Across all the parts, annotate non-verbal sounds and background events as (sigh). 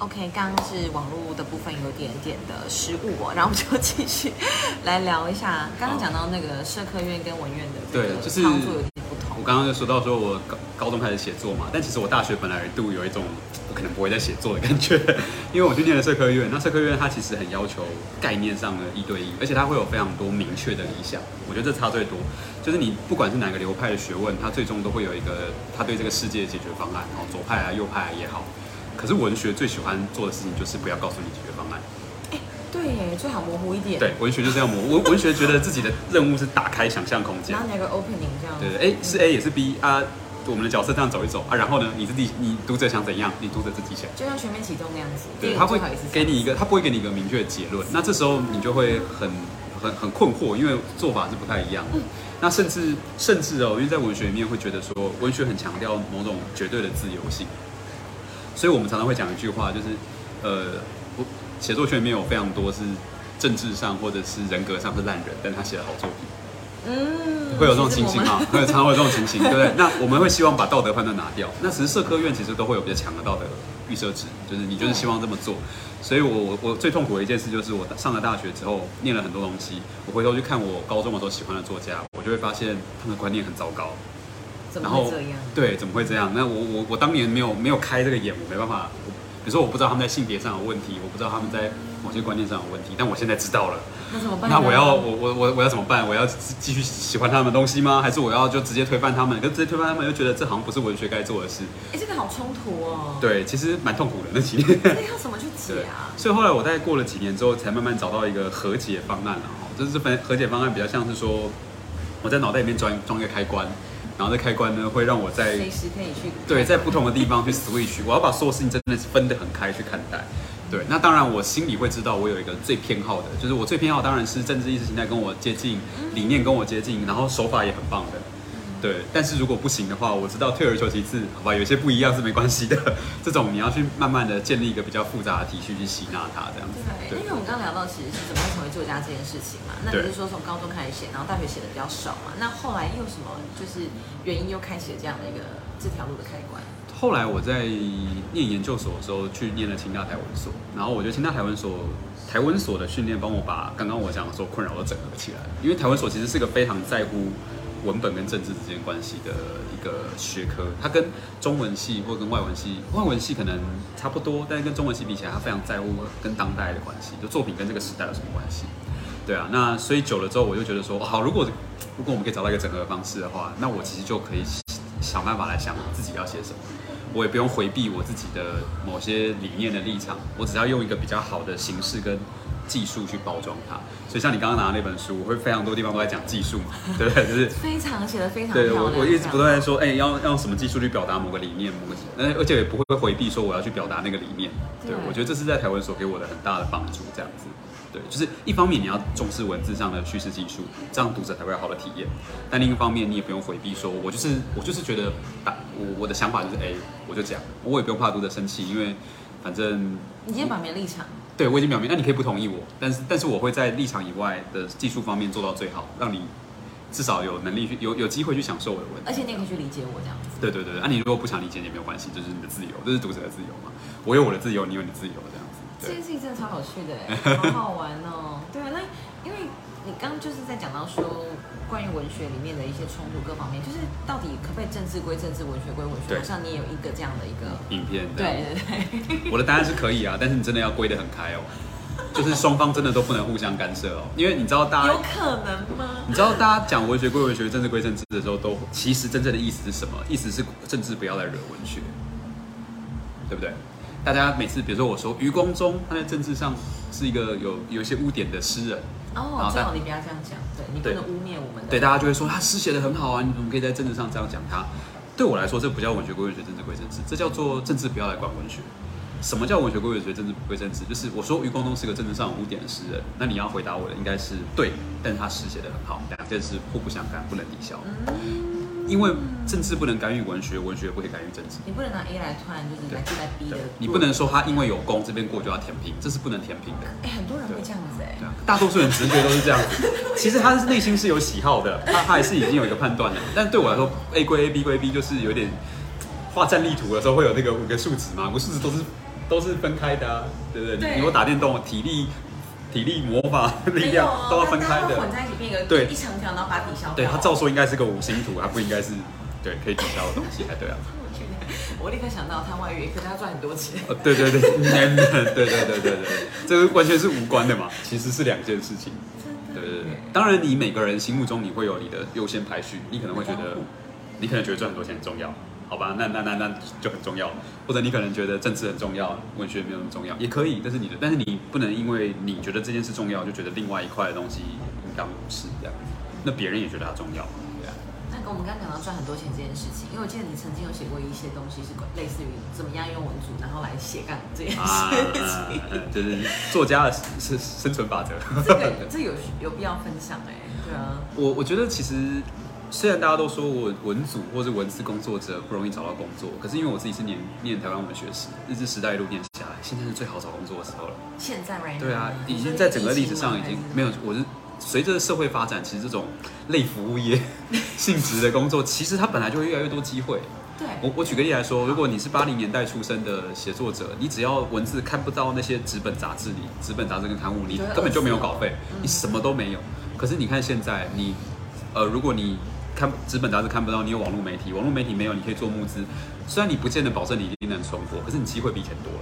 OK，刚刚是网络的部分有点点的失误哦，然后我们就继续来聊一下刚刚讲到那个社科院跟文院的对就是创作有点不同我。刚刚就说到说我高高中开始写作嘛，但其实我大学本来度有一种我可能不会再写作的感觉，因为我去念了社科院，那社科院它其实很要求概念上的一对一，而且它会有非常多明确的理想，我觉得这差最多。就是你不管是哪个流派的学问，它最终都会有一个它对这个世界的解决方案，然后左派啊右派啊也好。可是文学最喜欢做的事情就是不要告诉你解决方案。哎对耶，最好模糊一点。对，文学就是要模文 (laughs) 文学觉得自己的任务是打开想象空间然。后你有个 opening 这样。对对，哎，是 A 也是 B 啊，我们的角色这样走一走啊，然后呢，你自己你读者想怎样，你读者自己想。就像全面启动那样子。对，他会给你一个，他不会给你一个明确的结论。那这时候你就会很很很困惑，因为做法是不太一样的。那甚至甚至哦，因为在文学里面会觉得说，文学很强调某种绝对的自由性，所以我们常常会讲一句话，就是呃，我写作圈里面有非常多是政治上或者是人格上是烂人，但他写了好作品。嗯，会有这种情形啊，会有常常会有这种情形，对不对？那我们会希望把道德判断拿掉。那其实社科院其实都会有比较强的道德预设值，就是你就是希望这么做。所以我我我最痛苦的一件事就是我上了大学之后念了很多东西，我回头去看我高中的时候喜欢的作家，我就会发现他们的观念很糟糕。怎么然后会这样？对，怎么会这样？那我我我当年没有没有开这个眼，我没办法。我比如说我不知道他们在性别上有问题，我不知道他们在某些观念上有问题，但我现在知道了。那怎么办？那我要我我我我要怎么办？我要继继续喜欢他们的东西吗？还是我要就直接推翻他们？可是直接推翻他们，又觉得这好像不是文学该做的事。哎，这个好冲突哦。，对，其实蛮痛苦的那几年。那要怎么去解啊？(laughs) 所以后来我大概过了几年之后，才慢慢找到一个和解方案了哈。就是这份和解方案比较像是说，我在脑袋里面装装一个开关，然后这开关呢会让我在随时可以去。对，在不同的地方去 switch，我要把所有事情真的是分得很开去看待。对，那当然我心里会知道，我有一个最偏好的，就是我最偏好当然是政治意识形态跟我接近，理念跟我接近，然后手法也很棒的。对，但是如果不行的话，我知道退而求其次，好吧，有些不一样是没关系的。(laughs) 这种你要去慢慢的建立一个比较复杂的体系去吸纳它，这样子。对，因为我们刚刚聊到其实是怎么会成为作家这件事情嘛。那你是说从高中开始写，然后大学写的比较少嘛？那后来又什么就是原因又开启了这样的一个这条路的开关？后来我在念研究所的时候，去念了清大台文所，然后我觉得清大台文所台文所的训练帮我把刚刚我讲的说困扰都整合起来，因为台文所其实是个非常在乎文本跟政治之间关系的一个学科，它跟中文系或跟外文系，外文系可能差不多，但是跟中文系比起来，它非常在乎跟当代的关系，就作品跟这个时代有什么关系。对啊，那所以久了之后，我就觉得说，好，如果如果我们可以找到一个整合的方式的话，那我其实就可以想办法来想自己要写什么，我也不用回避我自己的某些理念的立场，我只要用一个比较好的形式跟技术去包装它。所以像你刚刚拿的那本书，我会非常多地方都在讲技术嘛，(laughs) 对不对？就是非常写的非常对。我我一直不断在说，哎、要要用什么技术去表达某个理念，某个，呃而且也不会回避说我要去表达那个理念。对对我觉得这是在台湾所给我的很大的帮助，这样子。对，就是一方面你要重视文字上的叙事技术，这样读者才会有好的体验；但另一方面，你也不用回避说，我就是我就是觉得打我我的想法就是 A，我就讲，我也不用怕读者生气，因为反正你今天表明立场，对我已经表明，那你可以不同意我，但是但是我会在立场以外的技术方面做到最好，让你至少有能力去有有机会去享受我的文字。而且你也可以去理解我这样子。对对对，对，啊，你如果不想理解也没有关系，这就是你的自由，这是读者的自由嘛。我有我的自由，你有你的自由，这样子。对这件事情真的超有趣的哎，(laughs) 好好玩哦。对啊，那因为你刚刚就是在讲到说关于文学里面的一些冲突各方面，就是到底可不可以政治归政治，文学归文学？对好像你也有一个这样的一个。影片对对对，我的答案是可以啊，但是你真的要归得很开哦，就是双方真的都不能互相干涉哦，因为你知道大家。有可能吗？你知道大家讲文学归文学，政治归政治的时候，都其实真正的意思是什么？意思是政治不要来惹文学，对不对？大家每次比如说我说余光中，他在政治上是一个有有一些污点的诗人，哦，最好你不要这样讲，对你不能污蔑我们的。对，大家就会说他诗写的很好啊，你怎么可以在政治上这样讲他？对我来说，这不叫文学归文学，政治归政治，这叫做政治不要来管文学。什么叫文学归文学，政治不归政治？就是我说余光中是个政治上有污点的诗人，那你要回答我的应该是对，但是他诗写的很好，两件事互不相干，不能抵消。因为政治不能干预文学，文学不可以干预政治。你不能拿 A 来突然就是来自来 B 的，，你不能说他因为有功这边过就要填平，这是不能填平的。哎，很多人会这样子哎对。啊，大多数人直觉都是这样子。(laughs) 其实他是内心是有喜好的，他他也是已经有一个判断了。但对我来说，A 归 A，B 归 B，就是有点画战力图的时候会有那个五个数值嘛，五个数值都是都是分开的啊，对不对？对你如果打电动，体力、体力、魔法、力量都要分开的混。在一起变一个对一长条，然后把它抵消掉。对，他照说应该是个五星图，它不应该是对可以抵消的东西，才对啊。(laughs) 我立刻想到贪外遇，可是他赚很多钱。哦，对对对，对对对对对对对，这个完全是无关的嘛，其实是两件事情。对对对，当然你每个人心目中你会有你的优先排序，你可能会觉得，你可能觉得赚很多钱很重要，好吧？那那那那就很重要，或者你可能觉得政治很重要，文学没有那么重要，也可以，但是你的，但是你不能因为你觉得这件事重要，就觉得另外一块的东西应当不是这样，那别人也觉得它重要，对啊。那跟我们刚刚讲到赚很多钱这件事情，因为我记得你曾经有写过一些东西，是类似于怎么样用文组，然后来斜杠这件啊，事情。(laughs) 呃就是作家的生生存法则。(laughs) 这个这有有必要分享哎、对啊，我我觉得其实虽然大家都说我文组或是文字工作者不容易找到工作，可是因为我自己是念念台湾文学史，日治时代一路念下来，现在是最好找工作的时候了。现在 right now 对啊，已经在整个历史上已经没有，我是随着社会发展，其实这种类服务业 (laughs) 性质的工作，其实它本来就会越来越多机会。对，我我举个例来说，如果你是八零年代出生的写作者，你只要文字看不到那些纸本杂志里，纸本杂志跟刊物，你根本就没有稿费你什么都没有。可是你看现在，你呃，如果你看纸本杂志看不到，你有网络媒体，网络媒体没有，你可以做募资。虽然你不见得保证你一定能存活，可是你机会比以前多了。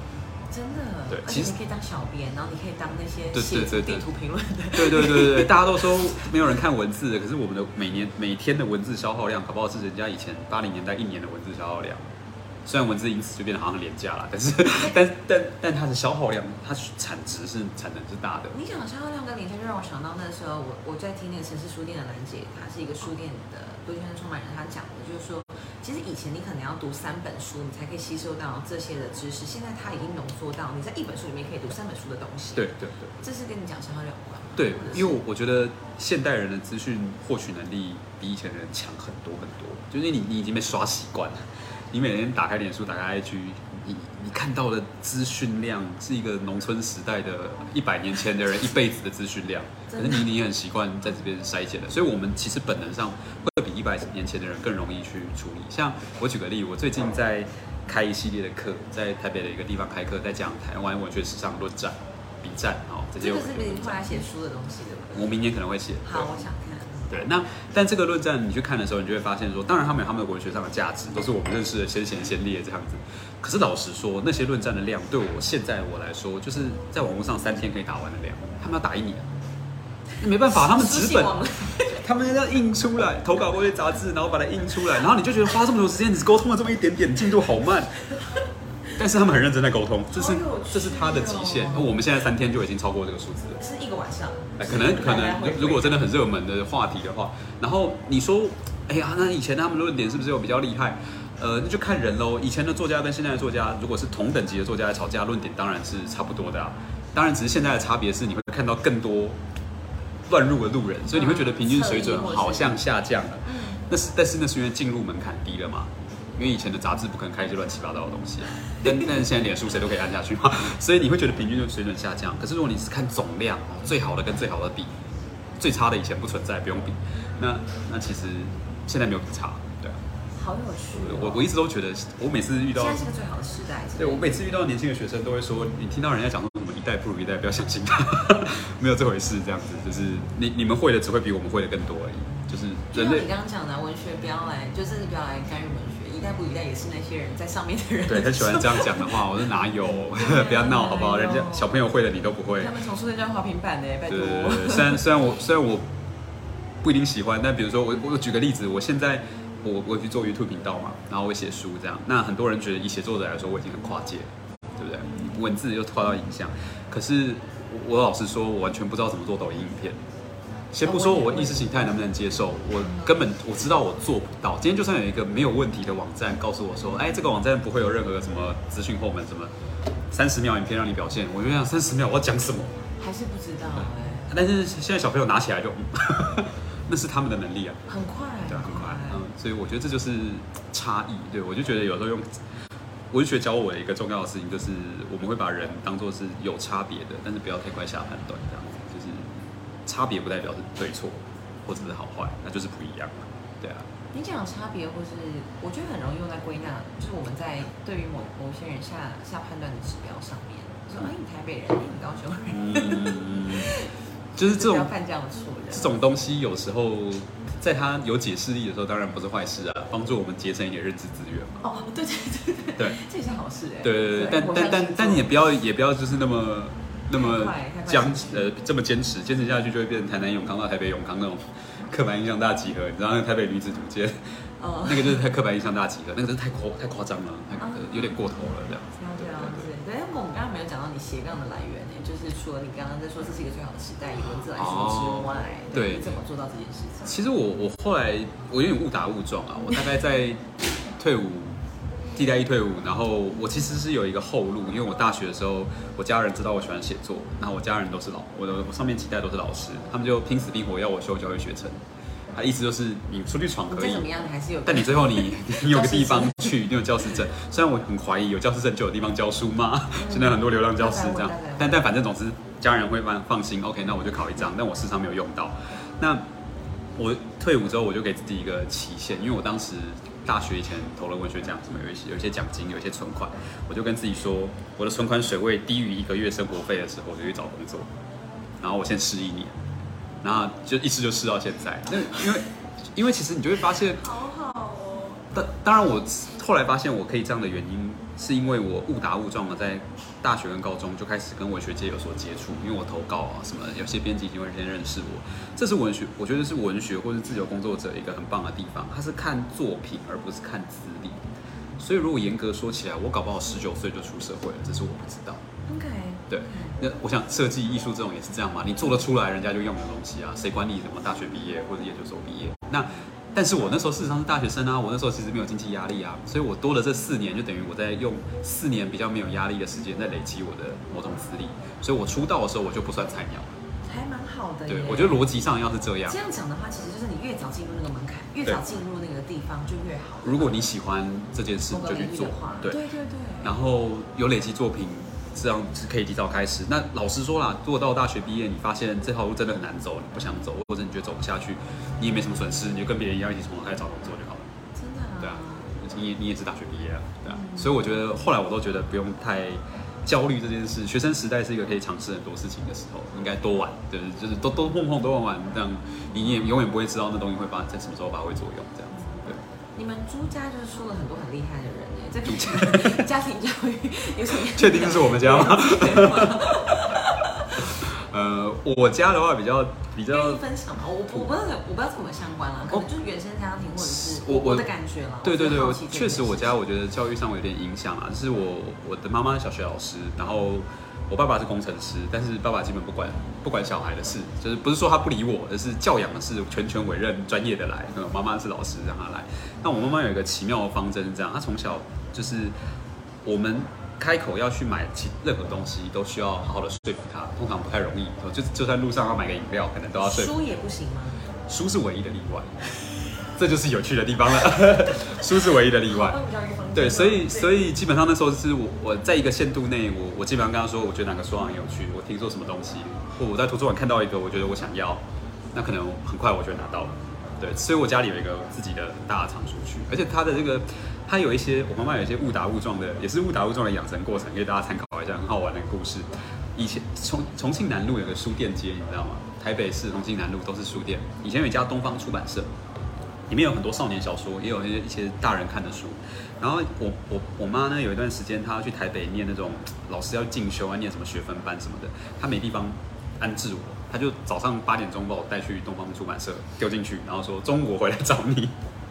真的，对其实可以当小编，然后你可以当那些对写对对对地图评论的，对对对对对，(laughs) 大家都说没有人看文字的，可是我们的每年每天的文字消耗量，搞不好是人家以前八零年代一年的文字消耗量。虽然文字因此就变得好像廉价了，但是 (laughs) 但但但它的消耗量，它产值是产能是大的。你讲的消耗量跟廉价，就让我想到那时候我我在听那个城市书店的兰姐，她是一个书店的独立圈创办人，她讲的就是说，其实以前你可能要读三本书，你才可以吸收到这些的知识，现在它已经浓缩到你在一本书里面可以读三本书的东西。，对对对这是跟你讲消耗量有关吗？对因为我我觉得现代人的资讯获取能力比以前的人强很多很多，就是你你已经被刷习惯了，你每天打开脸书，打开 IG，你你看到的资讯量是一个农村时代的一百年前的人一辈子的资讯量，可是你你很习惯在这边筛选的，所以我们其实本能上会比一百年前的人更容易去处理。像我举个例，我最近在开一系列的课，在台北的一个地方开课，在讲台湾文学史上论战、比战哦这些这个是。你后来写书的东西，对不对？我明年可能会写。好，我想看。对，那但这个论战你去看的时候，你就会发现说，当然他们有他们的文学上的价值，都是我们认识的先贤先烈这样子。可是老实说，那些论战的量，对我现在我来说，就是在网络上三天可以打完的量，他们要打一年，那没办法，他们纸本，(laughs) 他们要印出来，投稿过去杂志，然后把它印出来，然后你就觉得花这么多时间，只沟通了这么一点点，进度好慢。但是他们很认真在沟通，这是这是他的极限。那我们现在三天就已经超过这个数字了。是一个晚上，哎，可能可能，如果真的很热门的话题的话，然后你说，哎呀，那以前他们论点是不是有比较厉害？呃，那就看人喽。以前的作家跟现在的作家，如果是同等级的作家在吵架，论点当然是差不多的啊。当然，只是现在的差别是你会看到更多乱入的路人，所以你会觉得平均水准好像下降了。嗯，那是，但是那是因为进入门槛低了嘛？因为以前的杂志不可能开一些乱七八糟的东西啊，(laughs) 但但是现在脸书谁都可以按下去嘛，(laughs) 所以你会觉得平均就水准下降。可是如果你是看总量，哦最好的跟最好的比，最差的以前不存在，不用比。那那其实现在没有比差，对啊。好有趣哦。我我一直都觉得，我每次遇到现，在是个最好的时代。对我每次遇到年轻的学生都会说，你听到人家讲说什么一代不如一代，不要相信他，(laughs) 没有这回事，这样子就是你你们会的只会比我们会的更多而已，就是人类你刚刚讲的，文学不要来，就是不要来干预文学，一代不一代也是那些人在上面的人。对，他喜欢这样讲的话，(laughs) 我说哪有？(laughs) 不要闹好不好？人家小朋友会的你都不会他。们从书店就要滑平板的，拜托虽然虽然我虽然我不一定喜欢，但比如说我我举个例子，我现在我我去做 YouTube 频道嘛，然后我写书这样，那很多人觉得以写作者来说我已经很跨界了，对不对？文字又跨到影像，可是我我老实说，我完全不知道怎么做抖音影片。先不说我意识形态能不能接受，我根本我知道我做不到。今天就算有一个没有问题的网站告诉我说，哎，这个网站不会有任何什么资讯后门，什么三十秒影片让你表现，我就想三十秒我要讲什么？还是不知道哎，但是现在小朋友拿起来就，嗯 (laughs) 那是他们的能力啊，很快，对啊，很快，嗯，所以我觉得这就是差异。对我就觉得有时候用文学教我的一个重要的事情，就是我们会把人当做是有差别的，但是不要太快下判断，这样差别不代表是对错或者是好坏，那就是不一样嘛，对啊。你讲差别，或是我觉得很容易用在归纳，就是我们在对于某某些人下下判断的指标上面，说哎，你台，北人，你是高雄人，嗯，(laughs) 就是这种要犯这样的错人。这种东西，有时候在他有解释力的时候，当然不是坏事啊，帮助我们节省一点认知资源嘛。哦，对对对对，对，这也是好事哎。对对对，但但但但你也不要也不要就是那么那么僵进呃这么坚持，坚持下去就会变成台南永康到台北永康那种刻板印象大集合。你知道那个台北女子图鉴，哦，那个就是太刻板印象大集合，那个真的太夸太夸张了，太啊有点过头了这样子。了解了解。对，但我们刚刚没有讲到你斜杠的来源呢，就是除了你刚刚在说这是一个最好的时代，以文字来说之外，哦对你怎么做到这件事情？其实我我后来我有点误打误撞啊，我大概在退伍，替代役退伍，然后我其实是有一个后路，因为我大学的时候，我家人知道我喜欢写作，然后我家人都是老我的我上面几代都是老师，他们就拼死拼活要我修教育学程，他意思就是你出去闯可以怎，么样，还是有。但你最后你 (laughs) 你有个地方去，你有教师证。虽然我很怀疑有教师证就有地方教书吗？现在很多流浪教师这样但但反正总之家人会放放心。OK，那我就考一张，但我时常没有用到。那我退伍之后，我就给自己一个期限，因为我当时大学以前投了文学奖，什么有一些有一些奖金，有一些存款，我就跟自己说，我的存款水位低于一个月生活费的时候，我就去找工作。然后我先试一年，然后就一试就试到现在。那因为因为其实你就会发现。好好哦。当当然，我后来发现我可以这样的原因，是因为我误打误撞的在大学跟高中就开始跟文学界有所接触，因为我投稿啊什么，有些编辑已经会先认识我。这是文学，我觉得是文学或是自由工作者一个很棒的地方，他是看作品而不是看资历。所以如果严格说起来，我搞不好十九岁就出社会了，只是我不知道。OK。对，那我想设计艺术这种也是这样嘛，你做得出来，人家就用你的东西啊，谁管你什么大学毕业或者研究所毕业？那但是我那时候事实上是大学生啊，我那时候其实没有经济压力啊，所以我多了这四年，就等于我在用四年比较没有压力的时间在累积我的某种资历，所以我出道的时候我就不算菜鸟了。还蛮好的。对，我觉得逻辑上要是这样这，样讲的话，其实就是你越早进入那个门槛，越早进入那个地方就越好。如果你喜欢这件事，你就去做。对对对。然后有累积作品，这样是可以提早开始。那老实说啦，如果到大学毕业，你发现这条路真的很难走，你不想走，或者你觉得走不下去，你也没什么损失，你就跟别人一样一起从头开始找工作就好了。真的啊。对啊，你也你也是大学毕业啊，对啊。所以我觉得后来我都觉得不用太焦虑这件事。学生时代是一个可以尝试很多事情的时候，应该多玩，就是就是多多碰碰多玩玩，这样你也永远不会知道那东西会发在什么时候发挥作用，这样子。对。你们朱家就是出了很多很厉害的人哎，这个家庭教育有什么？确定这是我们家吗？呃，我家的话比较比较分享嘛？我我不知道我不知道怎么相关了，可能就是原生家庭或者是我我的感觉了。对对对，确实我家我觉得教育上我有点影响啊，就是我我的妈妈是小学老师，然后我爸爸是工程师，但是爸爸基本不管不管小孩的事，就是不是说他不理我，而是教养的事全权委任专业的来，嗯妈妈是老师让他来。那我妈妈有一个奇妙的方针是这样，她从小就是我们。开口要去买其任何东西，都需要好好的说服他，通常不太容易。就就算路上要买个饮料，可能都要说服书也不行吗？书是唯一的例外，(laughs) 这就是有趣的地方了。(laughs) 书是唯一的例外。对，所以所以基本上那时候是我我在一个限度内，我我基本上跟他说，我觉得哪个书很有趣，我听说什么东西，或我在图书馆看到一个，我觉得我想要，那可能很快我就拿到了。对，所以我家里有一个自己的大藏书区，而且它的这个，它有一些我妈妈有一些误打误撞的，也是误打误撞的养成过程，给大家参考一下，很好玩的故事。以前重重庆南路有个书店街，你知道吗？台北市重庆南路都是书店，以前有一家东方出版社，里面有很多少年小说，也有一些一些大人看的书。然后我我我妈呢，有一段时间她要去台北念那种老师要进修啊，念什么学分班什么的，她没地方安置我，她就早上八点钟把我带去东方出版社丢进去，然后说中午我回来找你。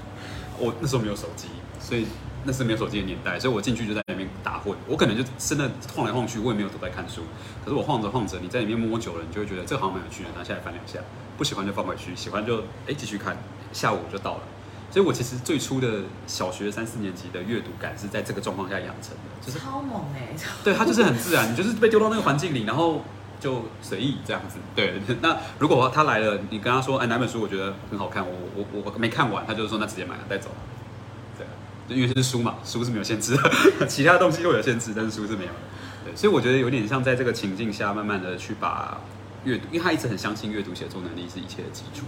(laughs) 我那时候没有手机，所以那是没有手机的年代，所以我进去就在里面打混。我可能就真的晃来晃去，我也没有都在看书。可是我晃着晃着，你在里面摸久了，你就会觉得这个好像蛮有趣的，拿下来翻两下，不喜欢就放回去，喜欢就哎继续看。下午就到了，所以我其实最初的小学三四年级的阅读感是在这个状况下养成的，就是超猛哎！对它就是很自然，你就是被丢到那个环境里，然后就随意这样子。对，(laughs) 那如果他来了，你跟他说，哎，哪本书我觉得很好看，我我我我没看完，他就说那直接买了带走。对，就因为是书嘛，书是没有限制的，(laughs) 其他东西会有限制，但是书是没有的。对，所以我觉得有点像在这个情境下，慢慢的去把阅读，因为他一直很相信阅读写作能力是一切的基础，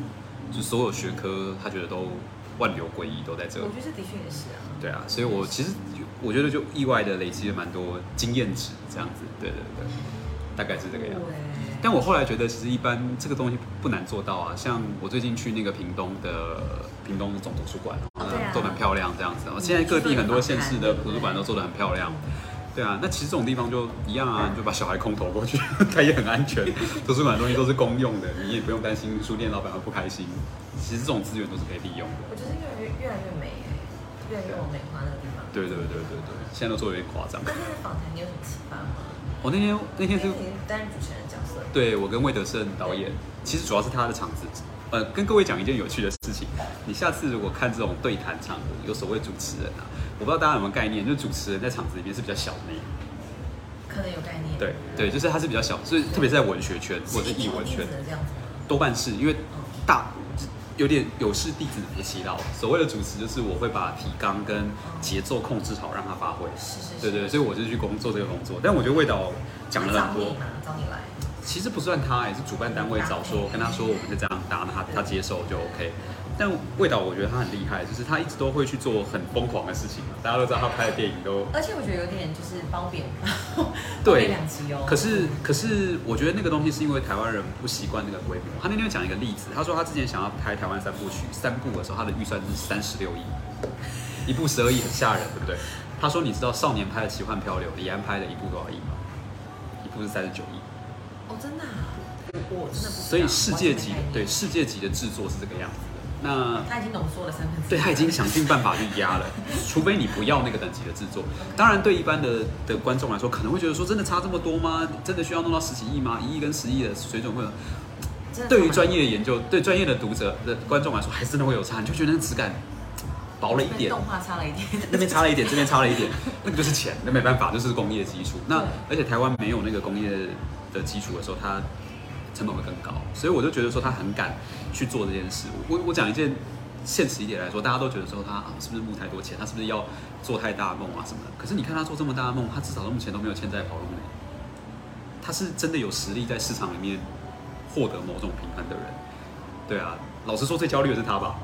就所有学科他觉得都万流归一，都在这里我。觉得这的确也是啊。对啊，所以我其实我觉得就意外的累积了蛮多经验值，这样子。对对对。大概是这个样子。但我后来觉得，其实一般这个东西不难做到啊。像我最近去那个屏东的屏东总图书馆，哦对啊做的很漂亮这样子。现在各地很多县市的图书馆都做的很漂亮。对啊，那其实这种地方就一样啊，你就把小孩空投过去，(laughs) 它也很安全。图书馆的东西都是公用的，你也不用担心书店老板会不开心。其实这种资源都是可以利用的。我觉得越来越越来越美哎，越来越往美化那个地方。对对对对对，现在都做的有点夸张。那那个访谈你有什么启发吗？我那天那天是担任主持人角色，对我跟魏德胜导演，其实主要是他的场子。呃，跟各位讲一件有趣的事情，你下次如果看这种对谈场合，有所谓主持人啊，我不知道大家有没有概念，就是主持人在场子里面是比较小的那一个。可能有概念。对对，就是他是比较小，所以特别是在文学圈或者是艺文圈？多半是因为大有点有事弟子别祈祷。所谓的主持，就是我会把提纲跟节奏控制好，让他发挥。是是是。对对，所以我就去工作这个工作。但我觉得味道讲了很多找你，找你来。其实不算他，也是主办单位找说跟他说我们是这样搭，那他他接受就 OK。但味道我觉得他很厉害，就是他一直都会去做很疯狂的事情嘛。大家都知道他拍的电影都而且我觉得有点就是褒贬，(laughs) 对两极哦。可是，可是，我觉得那个东西是因为台湾人不习惯那个规模。他那天讲一个例子，他说他之前想要拍台湾三部曲，三部的时候他的预算是三十六亿，一部十二亿很吓人，对不对？他说你知道少年拍的《奇幻漂流》，李安拍的一部多少亿吗？一部是三十九亿。哦，真的啊，我我真的不。所以世界级完全没概念对，世界级的制作是这个样子的。那他已经浓缩了三分之一。对他已经想尽办法去压了，(laughs) 除非你不要那个等级的制作。当然，对一般的的观众来说，可能会觉得说，真的差这么多吗？真的需要弄到十几亿吗？一亿跟十亿的水准会有？对于专业研究，对专业的读者的观众来说，还是真的会有差，你就觉得那个质感薄了一点。动画差了一点，那边差了一点，这边差了一点，(laughs) 那个就是钱，那没办法，就是工业基础。那而且台湾没有那个工业的基础的时候，它成本会更高，所以我就觉得说他很敢去做这件事。我我讲一件现实一点来说，大家都觉得说他、啊、是不是募太多钱，他是不是要做太大梦啊什么的？可是你看他做这么大的梦，他至少到目前都没有欠债跑路呢。他是真的有实力在市场里面获得某种平衡的人。对啊，老实说，最焦虑的是他吧？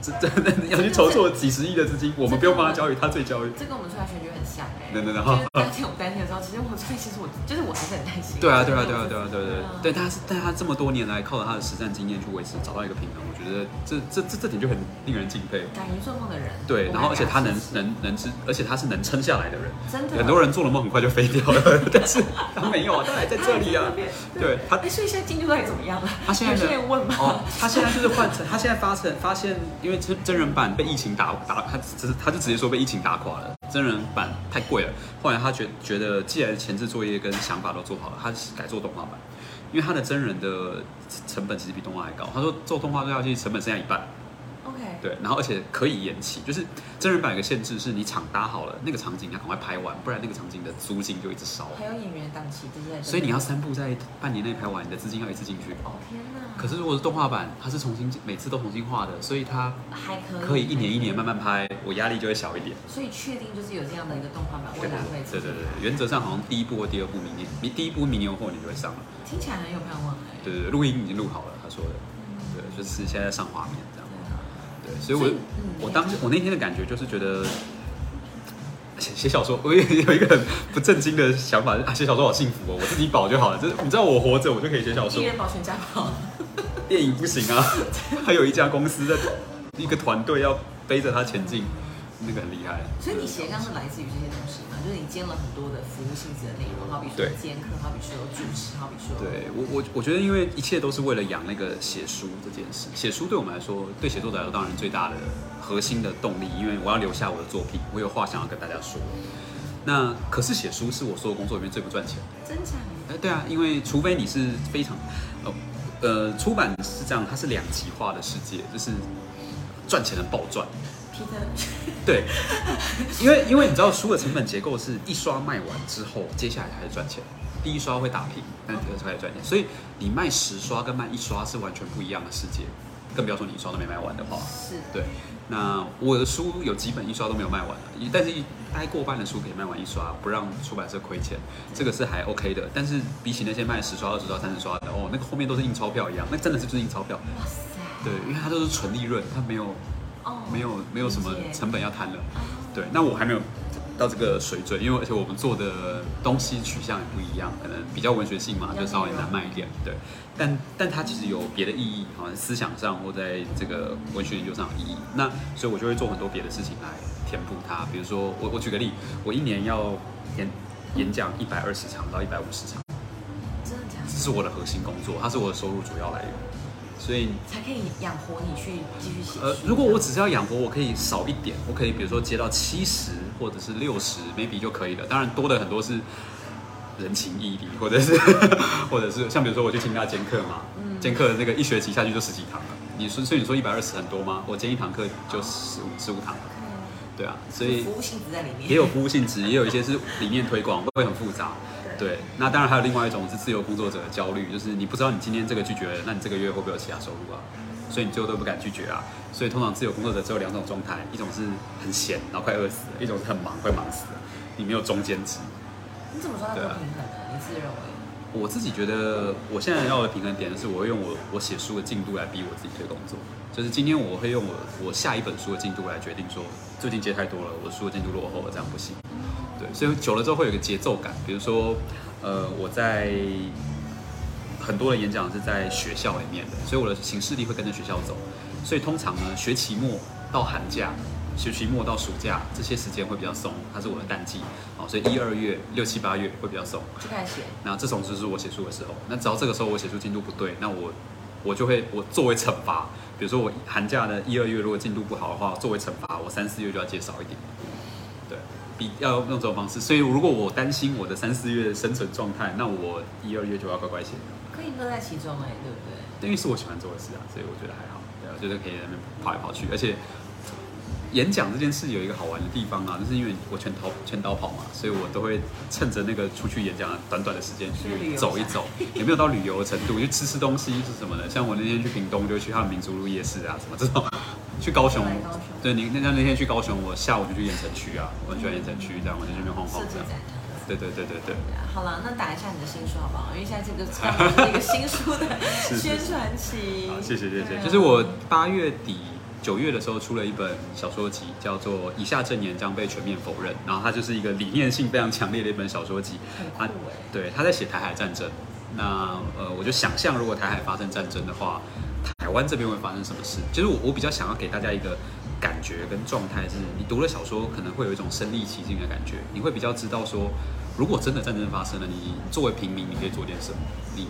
这真的要去筹措几十亿的资金，我们不用帮他教育，他最焦虑。这跟我们出来选举很像哎。等等等就是当天我们担心的时候，其实我所以其实我就是我还是很担心。对啊，对啊，对啊，对啊，对对啊对，但他是但他这么多年来靠着他的实战经验去维持，找到一个平衡，我觉得这这这这点就很令人敬佩。敢于做梦的人。对，然后而且他能能能支，而且他是能撑下来的人。真的很多人做了梦很快就飞掉了，(laughs) 但是他没有啊，他还在这里啊。对他哎，所以现在进度到底怎么样了？他现在的有些人问吗？哦，他现在就是换成，他现在发成发现，因为真真人版被疫情打打，他只是他就直接说被疫情打垮了，真人版太贵了。后来他觉觉得，既然前置作业跟想法都做好了，他改做动画版，因为他的真人的成本其实比动画还高。他说做动画都要去成本剩下一半，OK，对，然后而且可以延期，就是真人版有个限制，是你场搭好了，那个场景你要赶快拍完，不然那个场景的租金就一直烧。还有演员档期这些，所以你要三部在半年内拍完，你的资金要一次进去。哦天哪！可是如果是动画版，它是重新每次都重新画的，所以它还可以，可以一年一年慢慢拍，我压力就会小一点。所以确定就是有这样的一个动画版，未来会对对对，原则上好像第一部或第二部明年，明第一部明年或年就会上了。听起来很有盼望哎。对对对，录音已经录好了，他说的。对，就是现在上画面。所以我我当时我那天的感觉就是觉得。写写小说，我有有一个很不正经的想法，啊，写小说好幸福哦，我自己保就好了。就是你知道我活着，我就可以写小说一。人保全家保，(laughs) 电影不行啊，还有一家公司的一个团队要背着它前进，那个很厉害。所以你斜杠是来自于这些东西嘛？就是你兼了很多的服务性质的内容，好比说对兼课，好比说主持，好比说对我我我觉得，因为一切都是为了养那个写书这件事。写书对我们来说，对写作者来说，当然最大的核心的动力，因为我要留下我的作品，我有话想要跟大家说。那可是写书是我所有工作里面最不赚钱的。真假？哎，对啊，因为除非你是非常，呃呃，出版是这样，它是两极化的世界，就是赚钱的暴赚。对，因为因为你知道书的成本结构是一刷卖完之后，接下来才是赚钱。第一刷会打平，但第二刷才赚钱。所以你卖十刷跟卖一刷是完全不一样的世界，更不要说你一刷都没卖完的话。是对，那我的书有几本一刷都没有卖完的，但是一大概过半的书可以卖完一刷，不让出版社亏钱，这个是还 OK 的。但是比起那些卖十刷、二十刷、三十刷的，哦，那个后面都是印钞票一样，那真的是就是印钞票。哇塞，对，因为它都是纯利润，它没有哦没有没有什么成本要摊了。哦对，那我还没有到这个水准，因为而且我们做的东西取向也不一样，可能比较文学性嘛，就稍微难卖一点，对。但但它其实有别的意义，好像思想上或在这个文学研究上有意义。那所以我就会做很多别的事情来填补它，比如说我我举个例，我一年要演演讲一百二十场到一百五十场？这是我的核心工作，它是我的收入主要来源，所以。才可以养活你去继续写。呃，如果我只是要养活，我可以少一点，我可以比如说接到七十或者是六十，maybe 就可以了。当然多的很多是人情义理，或者是 (laughs) 或者是像比如说我去听他兼课嘛，兼课那个一学期下去就十几堂了。你说所以你说一百二十很多吗？我兼一堂课就十五十五堂，对啊，所以服务性质在里面。也有服务性质，也有一些是理念推广，会很复杂。对，那当然还有另外一种是自由工作者的焦虑，就是你不知道你今天这个拒绝了，那你这个月会不会有其他收入啊？所以你最后都不敢拒绝啊。所以通常自由工作者只有两种状态，一种是很闲，然后快饿死了；一种是很忙，快忙死了。你没有中间值。你怎么说它不平衡呢？你自认为？我自己觉得，我现在要的平衡点是，我会用我我写书的进度来逼我自己推工作。就是今天我会用我我下一本书的进度来决定说，最近接太多了，我的书的进度落后了，这样不行。对，所以久了之后会有一个节奏感。比如说，呃，我在很多的演讲是在学校里面的，所以我的行事历会跟着学校走。所以通常呢，学期末到寒假，学期末到暑假这些时间会比较松，它是我的淡季。哦，所以一二月、六七八月会比较松。就开始写。那这种就是我写书的时候。那只要这个时候我写书进度不对，那我我就会我作为惩罚，比如说我寒假的一二月如果进度不好的话，作为惩罚，我三四月就要接少一点。对，比要用这种方式。所以如果我担心我的三四月生存状态，那我一二月就要乖乖写。可以乐在其中哎，对不对？因为是我喜欢做的事啊，所以我觉得还好。对啊，就是可以在那边跑来跑去，而且演讲这件事有一个好玩的地方啊，就是因为我全逃全刀跑嘛，所以我都会趁着那个出去演讲的短短的时间去走一走，(laughs) 也没有到旅游的程度，就吃吃东西是什么的。像我那天去屏东，就去他们民族路夜市啊，什么这种。去高雄，对你那像那天去高雄，我下午就去盐城区啊，我很喜欢盐城区，这样我就去那边晃晃这样。对对对对对。好了，那打一下你的新书好不好？因为现在这个刚好是一个新书的 (laughs) 宣传期。谢谢谢谢。就是我八月底九月的时候出了一本小说集，叫做《以下证言将被全面否认》，然后它就是一个理念性非常强烈的一本小说集。它对他在写台海战争。那呃，我就想象如果台海发生战争的话。台湾这边会发生什么事？其实我我比较想要给大家一个感觉跟状态，是你读了小说可能会有一种身临其境的感觉，你会比较知道说，如果真的战争发生了，你作为平民你可以做点什么？你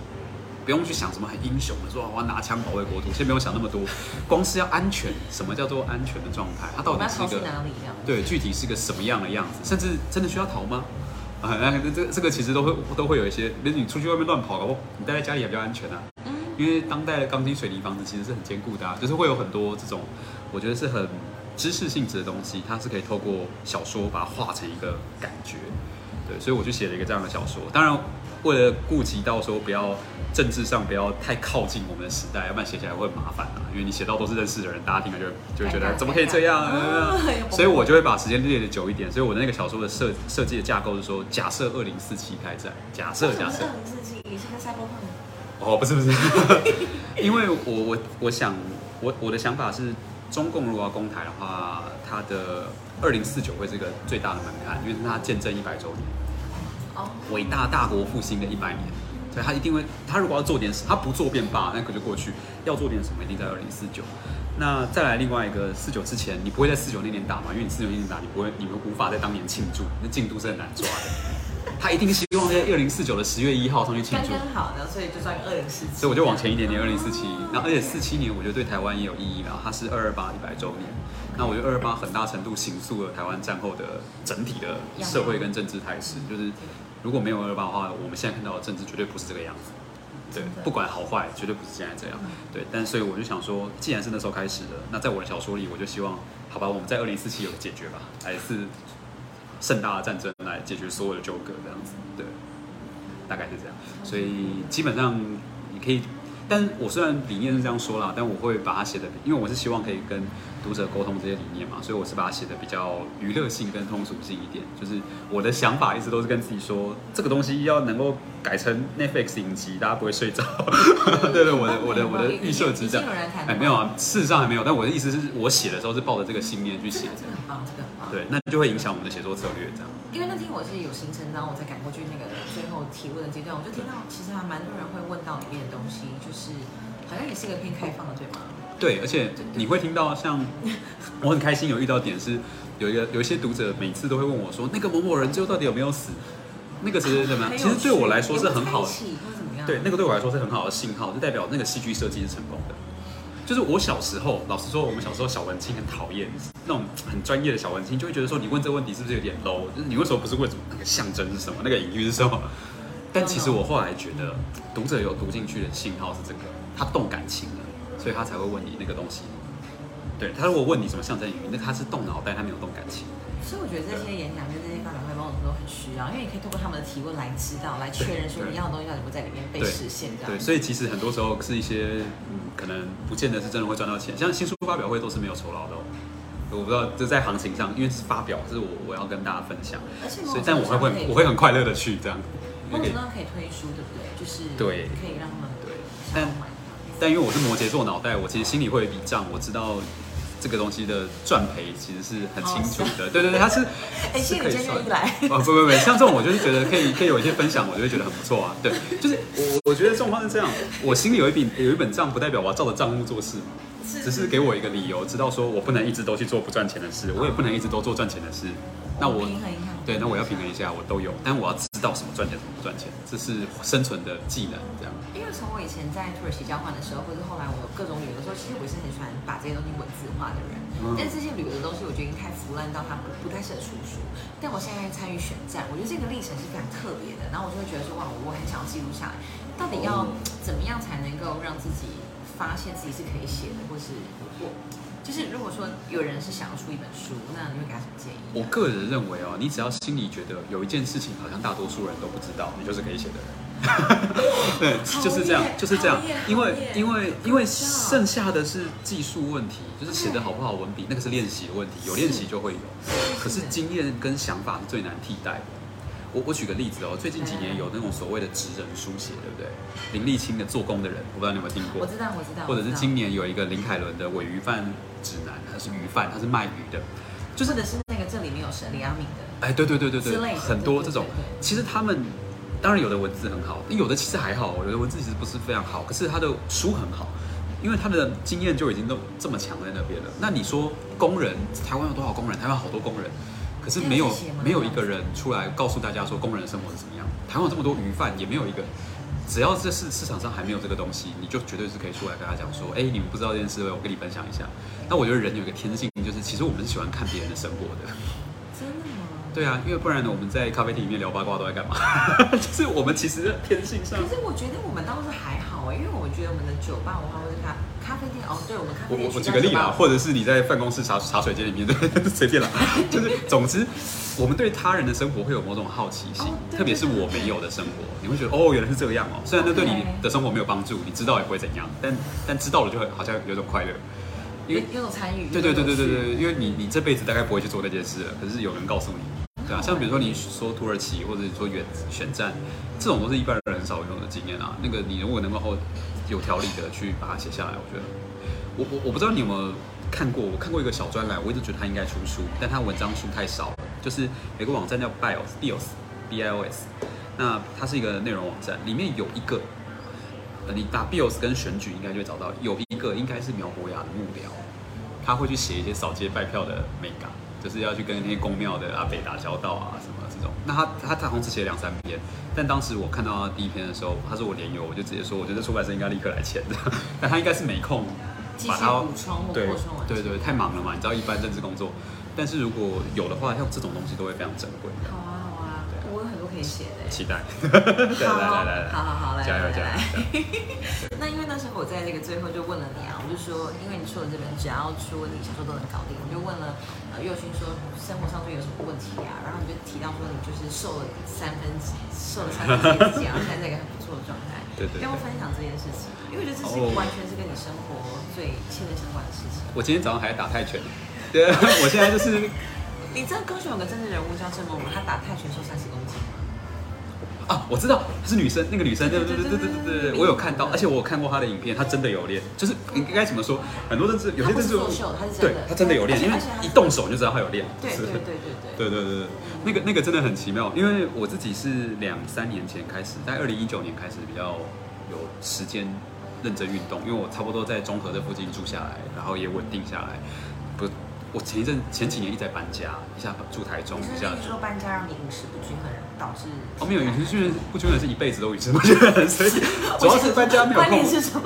不用去想什么很英雄的，说我要拿枪保卫国土，先不用想那么多，光是要安全。什么叫做安全的状态？它到底是一个对，具体是个什么样的样子？甚至真的需要逃吗？啊，(laughs) 那这这个其实都会都会有一些，比如你出去外面乱跑，哦，你待在家里也比较安全啊。因为当代的钢筋水泥房子其实是很坚固的，就是会有很多这种，我觉得是很知识性质的东西，它是可以透过小说把它画成一个感觉，对，所以我就写了一个这样的小说。当然，为了顾及到说不要政治上不要太靠近我们的时代，要不然写起来会很麻烦啊。因为你写到都是认识的人，大家听了就就会觉得怎么可以这样？(laughs) 所以我就会把时间列的久一点。所以我的那个小说的设设计的架构是说，假设二零四七开战，假设假设。二零四七，你是个赛博朋克。哦，不是不是，(laughs) 因为我我我想我我的想法是，中共如果要攻台的话，它的二零四九会是一个最大的门槛，因为是它见证一百周年，哦，伟大大国复兴的一百年，所以他一定会，他如果要做点事，他不做便罢，那可就过去，要做点什么，一定在二零四九。那再来另外一个四九之前，你不会在四九那年打嘛？因为你四九那年打，你不会，你们无法在当年庆祝，那进度是很难抓的。他一定希望在二零四九的十月一号上去庆祝，刚刚好的，所以就算二零四七。所以我就往前一点点，二零四七。那而且四七年，我觉得对台湾也有意义了。它是二二八一百周年。那我觉得二二八很大程度形塑了台湾战后的整体的社会跟政治态势。就是如果没有二二八的话，我们现在看到的政治绝对不是这个样子。对，不管好坏，绝对不是现在这样。对，但所以我就想说，既然是那时候开始的，那在我的小说里，我就希望，好吧，我们在二零四七有个解决吧，还是盛大的战争来解决所有的纠葛这样子。对。大概是这样，所以基本上你可以，但我虽然理念是这样说啦，但我会把它写的，因为我是希望可以跟读者沟通这些理念嘛，所以我是把它写的比较娱乐性跟通俗性一点。就是我的想法一直都是跟自己说，这个东西要能够改成 Netflix 影集，大家不会睡着。(laughs) 对对，我的我的我的 (laughs) 预设只是这样。哎，没有啊，事实上还没有。但我的意思是我写的时候是抱着这个信念去写。这个很棒，这个很棒。对，那就会影响我们的写作策略这样。因为那天我是有行程，然后我才赶过去那个最后提问的阶段，我就听到其实还蛮多人会问到里面的东西，就是好像也是一个偏开放的，对吗？对，而且你会听到像 (laughs) 我很开心有遇到点是有一个有一些读者每次都会问我说，那个某某人最后到底有没有死？那个是什么？其实对我来说是很好的，对，那个对我来说是很好的信号，就代表那个戏剧设计是成功的。就是我小时候，老实说，我们小时候小文青很讨厌那种很专业的小文青，就会觉得说你问这个问题是不是有点 low？就是你为什么不是问什么那个象征是什么，那个隐喻是什么？但其实我后来觉得，读者有读进去的信号是这个，他动感情了，所以他才会问你那个东西。对他如果问你什么象征隐喻，那他是动脑袋，他没有动感情。所以我觉得这些演讲跟这些发表会，某种程度很需要，因为你可以通过他们的提问来知道、来确认说你要的东西到底不在里面被实现。这样。对，所以其实很多时候是一些嗯，可能不见得是真的会赚到钱。像新书发表会都是没有酬劳的哦。我不知道这在行情上，因为是发表，是我我要跟大家分享。而且，所以但我会会我会很快乐的去这样。某种程度可以推书，对不对？就是对，可以让他们对。但但因为我是摩羯座脑袋，我其实心里会有一笔账，我知道。这个东西的赚赔其实是很清楚的，对对对，它是 (laughs) 是可以算。哦不不不，像这种我就是觉得可以可以有一些分享，我就会觉得很不错啊。对，(laughs) 就是我我觉得状况是这样，我心里有一笔有一本账，不代表我要照着账目做事，只是给我一个理由，知道说我不能一直都去做不赚钱的事，我也不能一直都做赚钱的事。那我平衡一下，对，那我要平衡一下，我都有，但我要知道什么赚钱，什么不赚钱，这是生存的技能，这样。因为从我以前在土耳其交换的时候，或者后来我各种旅游的时候，其实我是很喜欢把这些东西文字化的人。但这些旅游的东西，我觉得已经太腐烂到它不不太适合出书。但我现在参与选战，我觉得这个历程是非常特别的。然后我就会觉得说，哇，我很想要记录下来，到底要怎么样才能够让自己发现自己是可以写的，或是我就是如果说有人是想要出一本书，那你会给他什么建议？我个人认为哦，你只要心里觉得有一件事情好像大多数人都不知道，你就是可以写的人。(laughs) 对，就是这样，就是这样。因为，因为，因为剩下的是技术问题，就是写的好不好文笔，那个是练习的问题。有练习就会有，可是经验跟想法是最难替代的。我我举个例子哦，最近几年有那种所谓的职人书写，对不对？林立清的《做工的人》，我不知道你有没有听过。我知道，我知道。或者是今年有一个林凯伦的《伪鱼贩指南》，他是鱼贩，他是卖鱼的，就是的是那个这里面有神李阿敏的。哎，对对对对对，很多这种，其实他们。当然有的文字很好，有的其实还好，有的文字其实不是非常好，可是他的书很好，因为他的经验就已经都这么强在那边了。那你说工人，台湾有多少工人？台湾好多工人，可是没有没有一个人出来告诉大家说工人的生活是怎么样。台湾有这么多鱼贩，也没有一个，只要这市市场上还没有这个东西，你就绝对是可以出来跟他讲说，哎，你们不知道这件事，我跟你分享一下。那我觉得人有一个天性，就是其实我们是喜欢看别人的生活的。对啊，因为不然呢，我们在咖啡厅里面聊八卦都在干嘛？(laughs) 就是我们其实天性上。可是我觉得我们倒是还好哎，因为我觉得我们的酒吧文化或者咖咖啡店哦，对我们咖啡店。我我举个例啦，或者是你在办公室茶茶水间里面，对，(laughs) 随便啦。(laughs) 就是总之，我们对他人的生活会有某种好奇心，特别是我没有的生活，你会觉得哦，原来是这样哦。虽然那对你的生活没有帮助，你知道也不会怎样，但但知道了就会好像有种快乐。因为有种参与。对对对对对对，因为你你这辈子大概不会去做那件事了，可是有人告诉你。对啊，像比如说你说土耳其，或者说远选战，这种都是一般人很少有的经验啊。那个你如果能够有条理的去把它写下来，我觉得，我我我不知道你有没有看过，我看过一个小专栏，我一直觉得他应该出书，但他文章数太少了。就是有个网站叫 Bios，Bios，B I O S，那它是一个内容网站，里面有一个，你打 Bios 跟选举应该就会找到，有一个应该是苗博雅的幕僚，他会去写一些扫街拜票的美感。就是要去跟那些公庙的阿北打交道啊，什么这种。那他他他同时写两三篇，但当时我看到他第一篇的时候，他说我连友，我就直接说，我觉得出版社应该立刻来签的。(laughs) 但他应该是没空把它补充或对对对，太忙了嘛，你知道一般政治工作。但是如果有的话，像这种东西都会非常珍贵。好啊好啊，我有很多可以写的。期待。(laughs) 好，来来来，好好好，来加油加油。(laughs) 那因为那时候我在那个最后就问了你啊，我就说，因为你出的这本只要出问题，小说都能搞定，我就问了呃。佑勋说生活上就有什么问题啊？然后你就提到说你就是瘦了三分之瘦了三分之一，然后现在在一个很不错的状态。对对。要不分享这件事情？因为我觉得这是完全是跟你生活最切身相关的事情。我今天早上还打泰拳。对，(laughs) 我现在就是。你知道高雄有个政治人物叫郑某某，他打泰拳瘦三十？啊，我知道是女生，那个女生，对对对对对对对对，我有看到，而且我有看过她的影片，她真的有练，就是应该怎么说，很多认识有些认识，对，她真的有练，因为一动手就知道她有练，对对对对对。对对对，那个那个真的很奇妙，因为我自己是两三年前开始，在二零一九年开始比较有时间认真运动，因为我差不多在中和这附近住下来，然后也稳定下来，不。我前一阵前几年一直在搬家，一下住台中，一下说搬家让你饮食不均衡，导致哦没有饮食均衡不均衡是一辈子都饮食不均衡，所以主要是搬家没有空，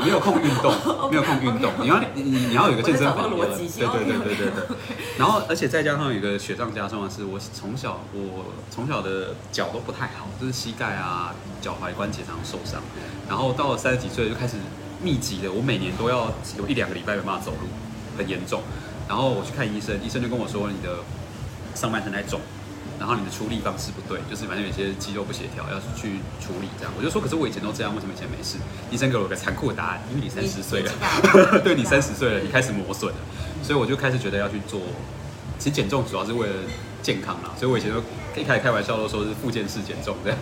没有空运动，(laughs) 没有空运动。你要你你要有一个健身房，对对对对对对。然后而且再加上有一个雪上加霜的是，我从小我从小的脚都不太好，就是膝盖啊、脚踝关节常受伤，然后到了三十几岁就开始密集的，我每年都要有一两个礼拜没办法走路，很严重。然后我去看医生，医生就跟我说你的上半身太重，然后你的出力方式不对，就是反正有些肌肉不协调，要去处理这样。我就说，可是我以前都这样，为什么以前没事？医生给我个残酷的答案，因为你三十岁了，(laughs) 对你三十岁了，你开始磨损了，所以我就开始觉得要去做。其实减重主要是为了健康啦，所以我以前都一开始开玩笑都说是附件式减重这样。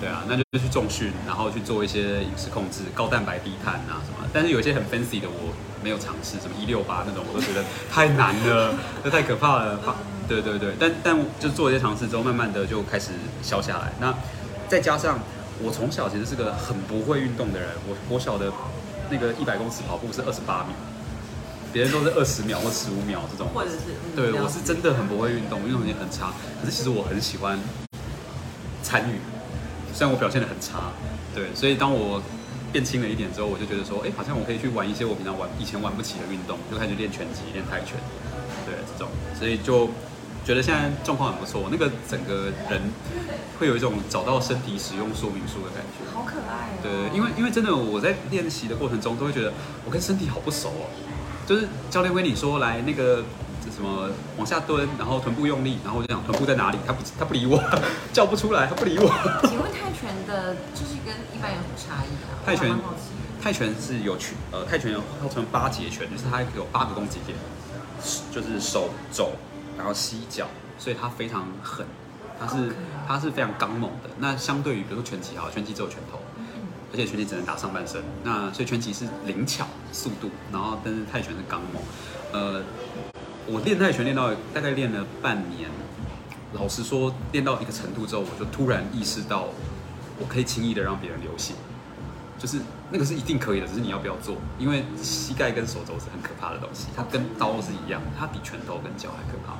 对啊，那就去重训，然后去做一些饮食控制，高蛋白低碳啊什么。但是有一些很 fancy 的我。没有尝试什么一六八那种，我都觉得太难了，(laughs) 这太可怕了。对对对，但但就做一些尝试之后，慢慢的就开始消下来。那再加上我从小其实是个很不会运动的人，我我小的那个一百公尺跑步是二十八秒，别人都是二十秒或十五秒这种，或者是对我是真的很不会运动，运动能力很差。可是其实我很喜欢参与，虽然我表现的很差，对，所以当我。变轻了一点之后，我就觉得说，哎，好像我可以去玩一些我平常玩以前玩不起的运动，就开始练拳击、练泰拳，对这种，所以就觉得现在状况很不错。那个整个人会有一种找到身体使用说明书的感觉，好可爱。对，因为因为真的我在练习的过程中，都会觉得我跟身体好不熟哦。就是教练跟你说来那个什么往下蹲，然后臀部用力，然后我就想臀部在哪里，他不他不理我，(laughs) 叫不出来，他不理我。请问泰拳的就是跟一般有什么差异啊？泰拳，泰拳是有拳，呃，泰拳号称八节拳，就是它有八个攻击点，就是手肘，然后膝脚，所以它非常狠，它是它是非常刚猛的。那相对于比如说拳击哈，拳击只有拳头，而且拳击只能打上半身，那所以拳击是灵巧速度，然后但是泰拳是刚猛。呃，我练泰拳练到大概练了半年，老实说，练到一个程度之后，我就突然意识到，我可以轻易的让别人流血。就是那个是一定可以的，只是你要不要做。因为膝盖跟手肘是很可怕的东西，它跟刀是一样，它比拳头跟脚还可怕。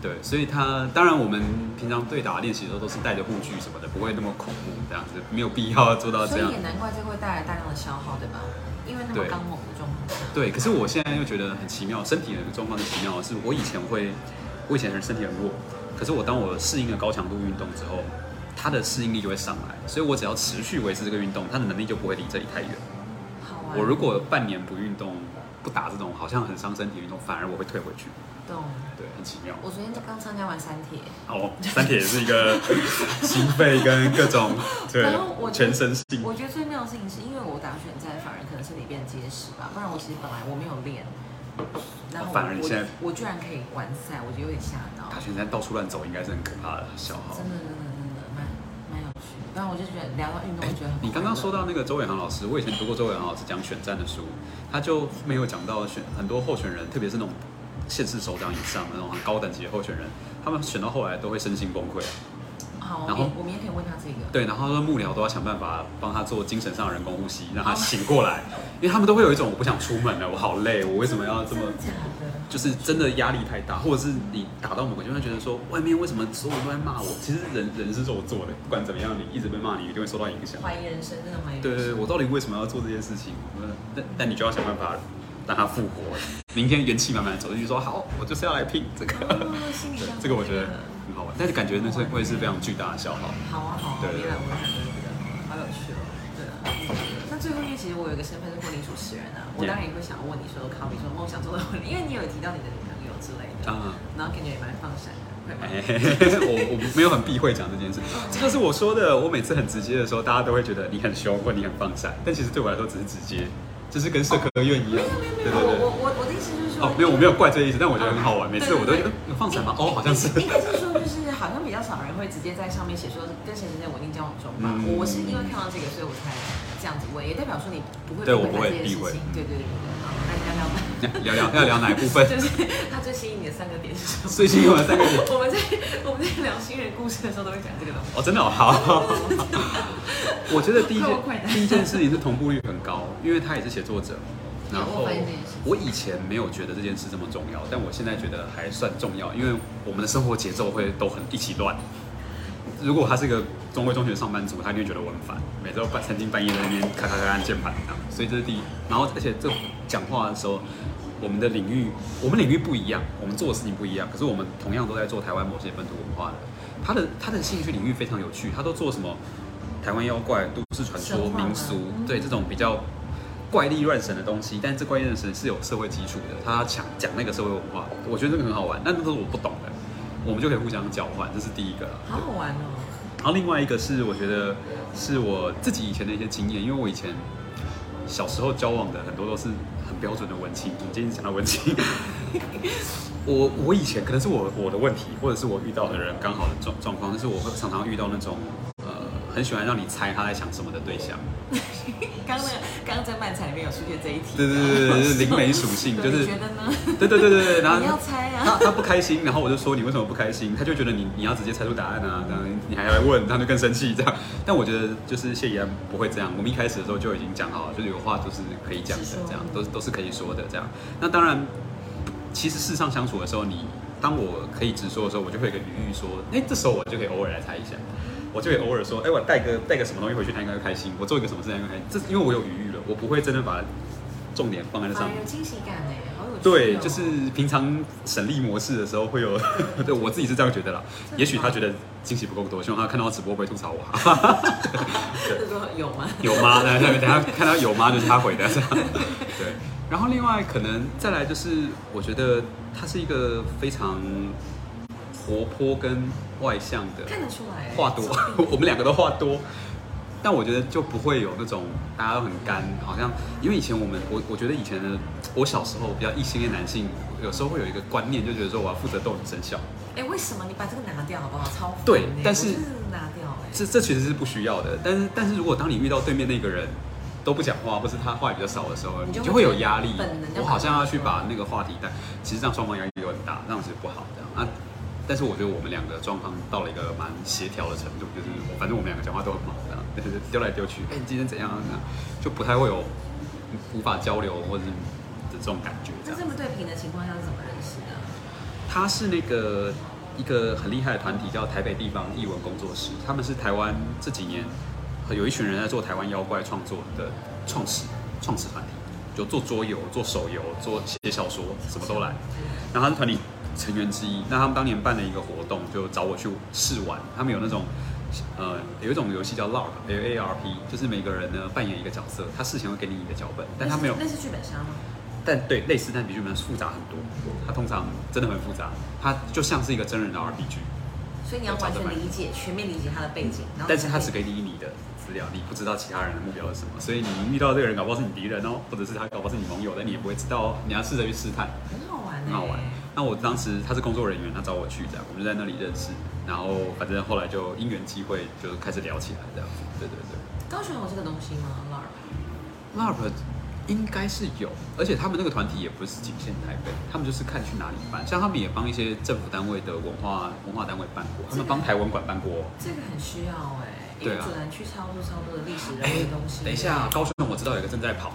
对，所以它当然我们平常对打练习的时候都是带着护具什么的，不会那么恐怖这样子，没有必要做到这样。所以也难怪这会带来大量的消耗，对吧？因为那么刚猛的状况。对，可是我现在又觉得很奇妙，身体的状况是奇妙的是，我以前会，我以前人身体很弱，可是我当我适应了高强度运动之后。他的适应力就会上来，所以我只要持续维持这个运动，他的能力就不会离这里太远。我如果半年不运动，不打这种好像很伤身体运动，反而我会退回去。懂。对，很奇妙。我昨天就刚参加完三铁。哦，三铁也是一个 (laughs) 心肺跟各种 (laughs) 对全身性。我觉得最妙的事情是因为我打拳战，反而可能是里变结实吧，不然我其实本来我没有练。然后反而你现在我居然可以完赛，我觉得有点吓到。打拳在到处乱走，应该是很可怕的消耗。真的。然后我就觉得聊到运动，我觉得很你刚刚说到那个周伟航老师，我以前读过周伟航老师讲选战的书，他就没有讲到选很多候选人，特别是那种县市首长以上那种很高等级的候选人，他们选到后来都会身心崩溃。好，然后我们也可以问他这个。对，然后说幕僚都要想办法帮他做精神上的人工呼吸，让他醒过来，因为他们都会有一种我不想出门了，我好累，我为什么要这么？就是真的压力太大，或者是你打到某个就会觉得说，外面为什么所有人都在骂我？其实人人是肉做的，不管怎么样，你一直被骂，你一定会受到影响。怀疑人生，真的怀疑。对对对，我到底为什么要做这件事情？但但你就要想办法让他复活。明天元气满满走进去说，好，我就是要来拼这个。(laughs) 这个我觉得。很好玩，但是感觉那是会是非常巨大的消耗。好啊，好啊，对，好有趣那最后面其实我有一个身份是婚礼主持人啊，我当然也会想要问你说，考比说梦想中的婚礼，因为你有提到你的女朋友之类的，啊，然后感觉也蛮放闪的。(laughs) 我我没有很避讳讲这件事，这就是我说的，我每次很直接的时候，大家都会觉得你很凶或你很放闪，但其实对我来说只是直接。就是跟社科院一样，对对对。我我我的意思就是说，哦，没有，我没有怪这个意思，但我觉得很好玩。每次我都觉得放闪吗？哦，好像是。应该是说，就是好像比较少少人会直接在上面写说跟谁谁谁稳定交往中吧。我是因为看到这个，所以我才这样子问，也代表说你不会对我不会避讳。对对对对，好，那聊聊吧。聊聊要聊哪一部分？就是 (laughs) 他最吸引你的三个点是什么？最吸引我的三个点我们在我们在聊新人故事的时候都会讲这个东西。哦，真的哦，好。(laughs) 我觉得第一第一件事情是同步率很高，因为他也是写作者。然后我以前没有觉得这件事这么重要，但我现在觉得还算重要，因为我们的生活节奏会都很一起乱。如果他是一个中规中矩的上班族，他一定会觉得我很烦，每周半三更半夜在那边咔咔咔按键盘这样。所以这是第一。然后而且这讲话的时候，我们的领域我们领域不一样，我们做的事情不一样，可是我们同样都在做台湾某些本土文化的。他的他的兴趣领域非常有趣，他都做什么台湾妖怪、都市传说、民俗，嗯对这种比较怪力乱神的东西，但这怪力乱神是有社会基础的，他讲讲那个社会文化，我觉得这个很好玩。但这都是我不懂的，我们就可以互相交换，这是第一个啦。好好玩哦！然后另外一个是我觉得是我自己以前的一些经验，因为我以前小时候交往的很多都是很标准的文青。我们今天讲到文青，(laughs) 我我以前可能是我我的问题，或者是我遇到的人刚好的状状况，但是我会常常遇到那种呃很喜欢让你猜他在想什么的对象。刚 (laughs) 刚那个刚刚在漫才里面有出现这一题，对对对对，就是灵媒属性，就是 (laughs) 觉得呢？(laughs) 对对对对对，然后你要猜啊他他不开心，然后我就说你为什么不开心？他就觉得你你要直接猜出答案啊，这样你还来问，他就更生气这样。但我觉得就是谢怡安不会这样，我们一开始的时候就已经讲好了，就是有话就是可以讲的这样都都是可以说的这样。那当然，其实事上相处的时候，你当我可以直说的时候，我就会有一个语语说，哎，这时候我就可以偶尔来猜一下。我就会偶尔说，哎，我带个带个什么东西回去，他应该会开心。我做一个什么事，他应该会开心。这是因为我有余裕了，我不会真的把重点放在那上面啊，。有惊喜感哎，好有对，就是平常省力模式的时候会有，(laughs) 对我自己是这样觉得啦。也许他觉得惊喜不够多，希望他看到直播不会吐槽我。就说 (laughs) 有吗？有吗？等下等下看到有吗？就是他回的。(laughs) 对，然后另外可能再来就是，我觉得他是一个非常活泼跟外向的，看得出来。哎，话多，(laughs) 我们两个都话多，但我觉得就不会有那种大家都很干，好像因为以前我们我我觉得以前的我小时候比较异性恋男性，有时候会有一个观念，就觉得说我要负责逗女生笑，哎，为什么？你把这个拿掉好不好？超烦对哎但是拿掉哎，这这其实是不需要的。但是但是如果当你遇到对面那个人都不讲话，或是他话语比较少的时候，你就会有压力我好像要去把把那个话题带，其实这样双方压力都很大，那样子不好这样啊。但是我觉得我们两个状况到了一个蛮协调的程度，就是反正我们两个讲话都很忙，这样丢来丢去，哎、你今天怎样啊？这样就不太会有无法交流或者是的这种感觉。那这么对平的情况下是怎么认识的？他是那个一个很厉害的团体，叫台北地方译文工作室，他们是台湾这几年有一群人在做台湾妖怪创作的创始创始团体，就做桌游、做手游、做写小说，什么都来。然后他是团体成员之一，那他们当年办了一个活动，就找我去试玩。他们有那种呃有一种游戏叫 LARP，L A R P，就是每个人呢扮演一个角色，他事前会给你你的脚本，但他没有那是剧本杀吗？但对类似，但比剧本复杂很多。它通常真的很复杂，它就像是一个真人的 RPG，所以你要完全理解、全面理解他的背景，但是他只给你你的资料，你不知道其他人的目标是什么，所以你遇到这个人，搞不好是你敌人哦，或者是他搞不好是你盟友，但你也不会知道哦。你要试着去试探，很好玩欸，很好玩。那我当时他是工作人员，他找我去这样，我们就在那里认识，然后反正后来就因缘机会就开始聊起来这样子。对对对高雄有这个东西吗？LARP，LARP 应该是有，而且他们那个团体也不是仅限台北，他们就是看去哪里办，像他们也帮一些政府单位的文化文化单位办过，他们帮台文馆办过。这个很需要哎，因对啊为主南区超多超多的历史人哎物的东西。等一下，高雄我知道有一个正在跑，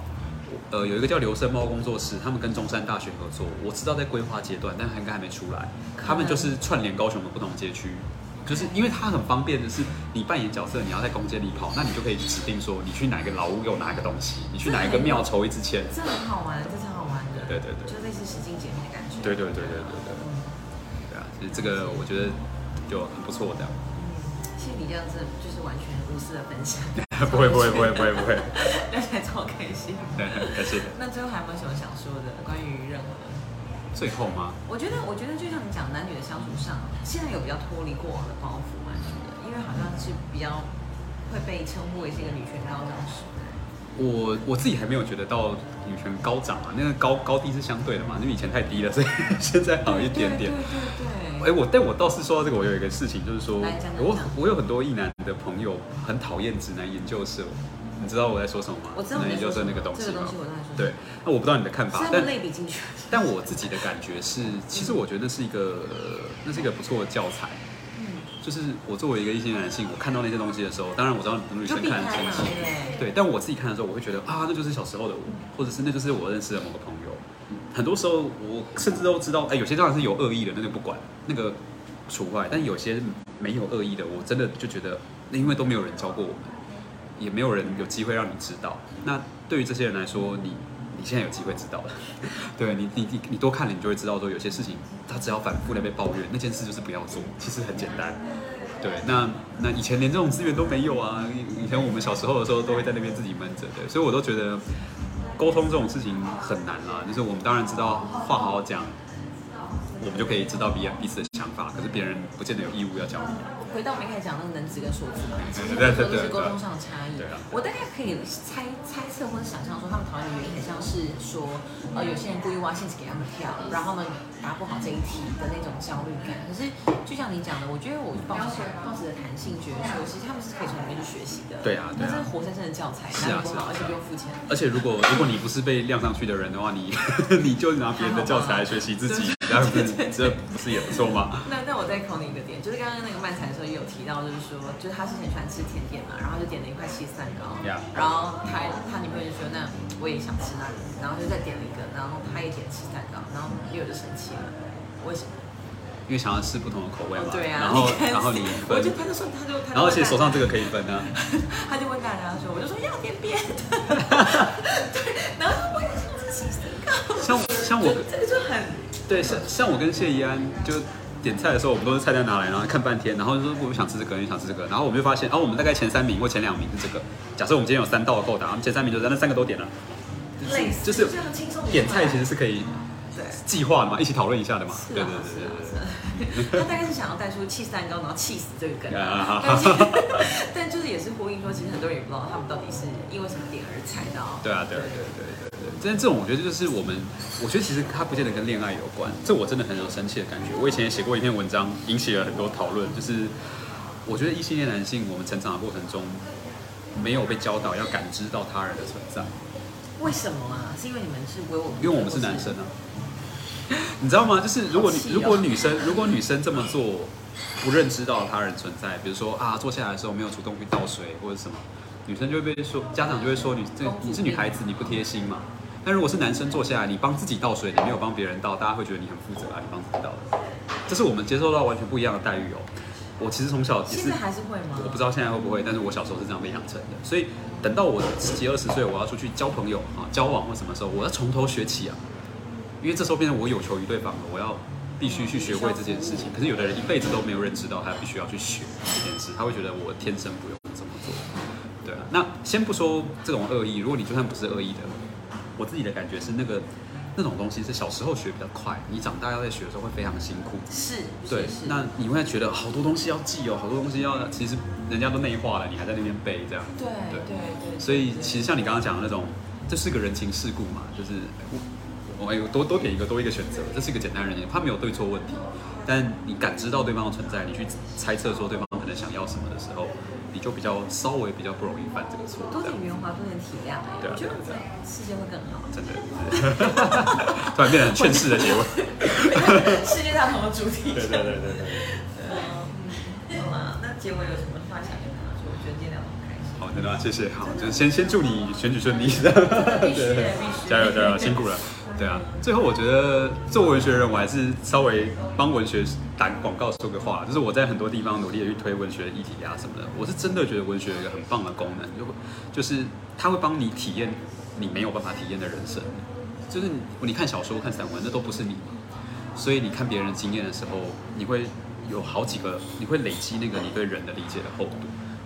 呃，有一个叫留声猫工作室，他们跟中山大学合作，我知道在规划阶段，但应该还没出来。他们就是串联高雄的不同街区，就是因为它很方便的是，你扮演角色，你要在空间里跑，那你就可以指定说你去哪个老屋有哪一个东西，你去哪一个庙抽一支签。这很好玩，这超好玩的。对对对就类似实境姐妹的感觉。对对对对对对，嗯对啊，其实这个我觉得就很不错，这样。嗯，谢谢你这样子，就是完全无私的分享。不会不会不会不会不会，聊起来超开心。对，(laughs) 感谢。那最后还有没有什么想说的关于任何？最后吗？我觉得，我觉得就像你讲男女的相处上，现在有比较脱离过往的包袱嘛，是的，因为好像是比较会被称呼为是一个女权高涨时代。我我自己还没有觉得到女权高涨啊，那个高高低是相对的嘛，因为以前太低了，所以 (laughs) 现在好一点点。对对哎、对。我但我倒是说到这个，我有一个事情，就是说我我有很多异男的朋友很讨厌直男研究社，你知道我在说什么吗？我知道直男研究社那个东西吗这个东西我大概说对，那我不知道你的看法，但类比进去。但我自己的感觉是，其实我觉得那是一个那是一个不错的教材。嗯，就是我作为一个异性男性，我看到那些东西的时候，当然我知道很多女生看很生气？对，但我自己看的时候，我会觉得啊，那就是小时候的我，或者是那就是我认识的某个朋友。很多时候，我甚至都知道，哎，有些当然是有恶意的，那就不管，那个除外。但有些没有恶意的，我真的就觉得，那因为都没有人教过我们，也没有人有机会让你知道。那对于这些人来说，你你现在有机会知道了，(laughs) 对你你你你多看了，你就会知道说，有些事情他只要反复的被抱怨，那件事就是不要做，其实很简单。对，那那以前连这种资源都没有啊！以以前我们小时候的时候，都会在那边自己闷着，对，所以我都觉得沟通这种事情很难啦。就是我们当然知道话好好讲，我们就可以知道彼彼此的想法，可是别人不见得有义务要教你。回到我们一开始讲那个能值跟数字嘛，其实很多都是沟通上的差异。我大概可以猜猜测或者想象说，他们讨厌的原因很像是说，呃，有些人故意挖陷阱给他们跳，然后他们答不好这一题的那种焦虑感。可是就像你讲的，我觉得我抱持抱持的弹性，觉得说，其实他们是可以从里面去学习的。对啊对啊那这是活生生的教材，是啊是啊而且不用付钱。而且如果如果你不是被晾上去的人的话，你 (laughs) 你就拿别人的教材来学习自己，这样子这不是也不错吗？那那我再考你一个点，就是刚刚那个漫才的时候也有提到，就是说，就是他是很喜欢吃甜点嘛，然后就点了一块起司蛋糕然后他他女朋友就说，那我也想吃那里，然后就再点了一个，然后他也点吃蛋糕，然后女友就生气了，为什么？因为想要吃不同的口味嘛，对啊，然后然后你我就，他就说他就他就然后而且手上这个可以分啊，(laughs) 他就问大家说，我就说要点别的，(laughs) 对，然后我也想吃起司蛋糕，像像我这个就很对，像像我跟谢怡安就点菜的时候，我们都是菜单拿来，然后看半天，然后就说我们想吃这个，你想吃这个，然后我们就发现，哦，我们大概前三名或前两名是这个。假设我们今天有三道的扣打，我们前三名就是那三个都点了，类似，就是点菜其实是可以对。计划的嘛，一起讨论一下的嘛。是对对对他大概是想要带出气死蛋糕，然后气死这个梗 (laughs) 但就是也是呼应说，其实很多人也不知道他们到底是因为什么点而踩到。对啊，对对对对对对。但是这种我觉得就是我们，我觉得其实它不见得跟恋爱有关，这我真的很有生气的感觉。我以前也写过一篇文章，引起了很多讨论，就是我觉得异性恋男性，我们成长的过程中没有被教导要感知到他人的存在。为什么啊？是因为你们是为我，因为我们是男生啊，你知道吗？就是如果你哦如果女生如果女生这么做，不认知到他人存在，比如说啊坐下来的时候没有主动去倒水或者什么，女生就会被说，家长就会说你这你是女孩子，你不贴心嘛。但如果是男生坐下来，你帮自己倒水，你没有帮别人倒，大家会觉得你很负责啊，你帮自己倒的。这是我们接受到完全不一样的待遇哦。我其实从小也是现在还是会吗？我不知道现在会不会，但是我小时候是这样被养成的，所以等到我十几二十岁，我要出去交朋友啊、交往或什么时候，我要从头学起啊，因为这时候变成我有求于对方了，我要必须去学会这件事情。可是有的人一辈子都没有认知到，他必须要去学这件事，他会觉得我天生不用这么做。对啊，那先不说这种恶意，如果你就算不是恶意的，我自己的感觉是那个那种东西是小时候学比较快，你长大要在学的时候会非常辛苦。是，对那你会觉得好多东西要记哦，好多东西要，其实人家都内化了，你还在那边背这样。对对对对，所以其实像你刚刚讲的那种，这是个人情世故嘛，就是我我哎多多给一个多一个选择，这是一个简单人，他没有对错问题，但你感知到对方的存在，你去猜测说对方可能想要什么的时候，你就比较稍微比较不容易犯这个错。多这样点圆滑，多点体谅，哎，对啊我觉得对啊世界会更好。真的，突然变得很劝世的结尾。世界大同的主题。对对对对对。嗯，好啦，那结尾有什么话想跟他说？我觉得今天聊得很开心。好，真的啊谢谢。好，就是先先祝你选举顺利。必须必须加油加油，辛苦了。对啊，最后我觉得做文学人，我还是稍微帮文学打广告说个话，就是我在很多地方努力的去推文学议题啊什么的，我是真的觉得文学有一个很棒的功能，就就是它会帮你体验你没有办法体验的人生。就是你看小说、看散文，那都不是你，所以你看别人经验的时候，你会有好几个，你会累积那个你对人的理解的厚度。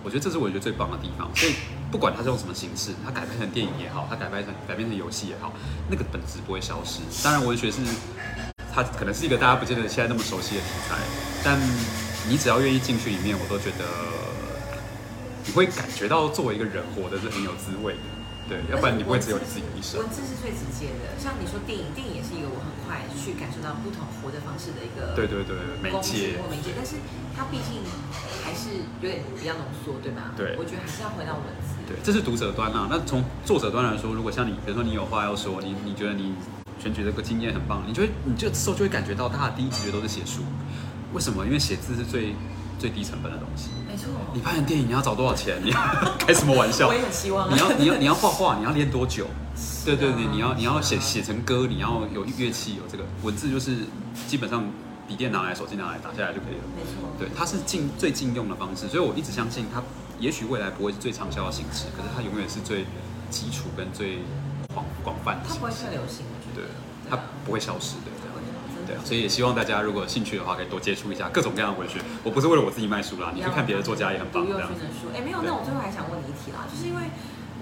我觉得这是我觉得最棒的地方。所以不管它是用什么形式，它改编成电影也好，它改编成改编成游戏也好，那个本质不会消失。当然，文学是它可能是一个大家不见得现在那么熟悉的题材，但你只要愿意进去里面，我都觉得你会感觉到作为一个人活的是很有滋味的。对，要不然你不会只有你自己的一生。文字是最直接的，像你说电影，电影也是一个我很快去感受到不同活的方式的一个对对对，媒介或媒介，但是它毕竟还是有点比较浓缩，对吧？对我觉得还是要回到文字。对，这是读者端啊。那从作者端来说，如果像你，比如说你有话要说，你你觉得你选举这个经验很棒，你就会你这时候就会感觉到大家第一直觉都是写书。为什么？因为写字是最最低成本的东西。没错，你拍成电影你要找多少钱？你要 (laughs) 开什么玩笑我？也很希望啊。你要你要你要画画，你要练多久？对对对，你要你要写写成歌，你要有乐器，有这个文字，就是基本上笔电拿来，手机拿来打下来就可以了。没错，对，它是禁最禁用的方式，所以我一直相信它，也许未来不会是最畅销的形式，可是它永远是最基础跟最广广泛的它不会。太流行，我觉对。，它不会消失的。对所以也希望大家如果有兴趣的话，可以多接触一下各种各样的文学。我不是为了我自己卖书啦，你去看别的作家也很棒，读幼这样子。勋的书，哎，没有，那我最后还想问你一题啦，就是因为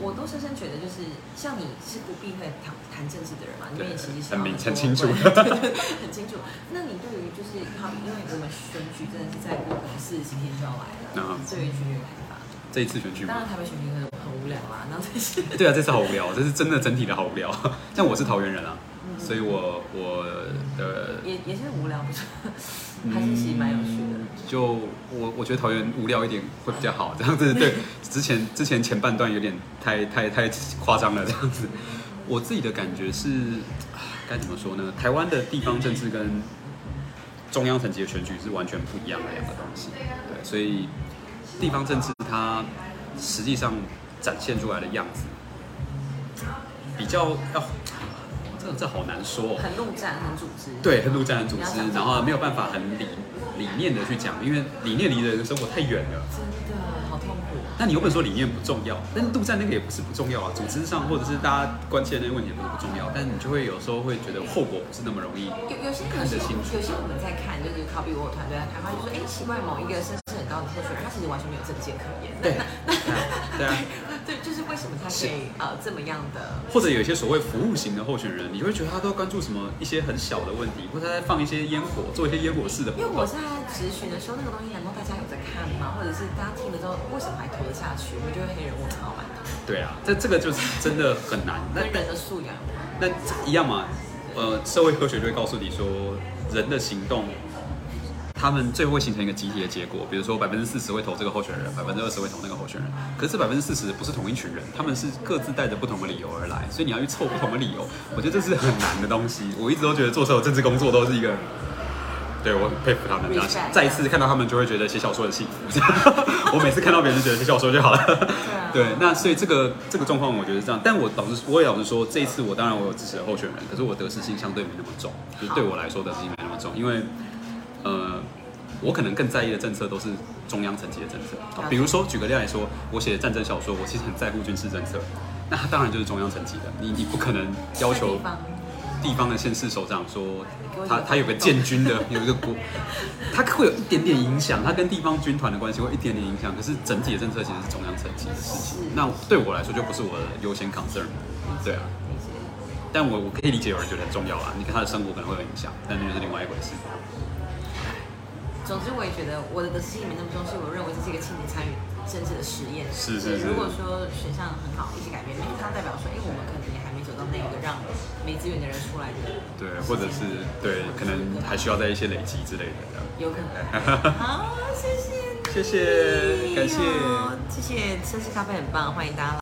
我都深深觉得，就是像你是不避讳谈谈政治的人嘛，你对也其实很明很清楚 (laughs) 很清楚。那你对于就是好，因为我们选举真的是再过可能四十几天就要来了，嗯对于选举的看法？这一次选举吗？当然台北选举很很无聊啦，然后这是对啊，这次好无聊，这是真的整体的好无聊。(laughs) 像我是桃园人啊，嗯所以我我的也也是无聊，不是？还是其实蛮有趣的。就我我觉得桃园无聊一点会比较好，这样子 (laughs) 对。之前之前前半段有点太太太夸张了，这样子。我自己的感觉是，啊该怎么说呢？台湾的地方政治跟中央层级的选举是完全不一样的两个东西。对，所以地方政治它实际上展现出来的样子，比较要，这这好难说、哦。很陆战，很组织。对，很陆战的组织然后没有办法很理理念的去讲，因为理念离人的生活太远了。真的好痛苦。那你又不能说理念不重要，但是陆战那个也不是不重要啊，组织上或者是大家关切的那个问题也不是不重要，但你就会有时候会觉得后果不是那么容易。有有些有些看得清楚有些我们在看，就是好比我团队在谈话，就说哎，奇怪，某一个身世很高的候选人，他其实完全没有政见可言。对那对啊，(laughs) 对，就是为什么他可以呃这么样的？或者有一些所谓服务型的候选人，你会觉得他都关注什么一些很小的问题，或者他在放一些烟火，做一些烟火式的因为。我在咨询的时候，那个东西难道大家有在看吗？或者是大家听了之后，为什么还投得下去？我们就会黑人问号满头，对啊，这这个就是真的很难。(laughs) 那人的素养。那一样嘛，呃，社会科学就会告诉你说，人的行动，他们最后会形成一个集体的结果。比如说百分之四十会投这个候选人，百分之二十会投那个候选人。可是百分之四十不是同一群人，他们是各自带着不同的理由而来，所以你要去凑不同的理由，我觉得这是很难的东西。我一直都觉得做所有政治工作都是一个。对，我很佩服他们这样再一次看到他们就会觉得写小说很幸福。(laughs) 我每次看到别人就觉得写小说就好了。啊对，那所以这个这个状况我觉得是这样，但我老实我也老实说，这一次我当然我有支持的候选人，可是我得失心相对没那么重，就是对我来说得失心没那么重，因为呃，我可能更在意的政策都是中央层级的政策，比如说举个例来说，我写战争小说，我其实很在乎军事政策，那它当然就是中央层级的，你你不可能要求地方的县市首长说他他有个建军的有一个国，他会有一点点影响，他跟地方军团的关系会一点点影响，可是整体的政策其实是中央层级的事情。那对我来说就不是我的优先 concern，对啊。但我我可以理解有人觉得很重要啊，你跟他的生活可能会有影响，但那就是另外一回事。总之，我也觉得我的心没那么重，视我认为这是一个青年参与政治的实验。是是是如果说选项很好，一起改变，因为它代表说，哎，我们可能也还没走到那个让没资源的人出来的，对，或者是对，可能还需要在一些累积之类的这样。有可能。(laughs) 好，谢谢，谢谢感谢谢谢，奢侈咖啡很棒，欢迎大家来。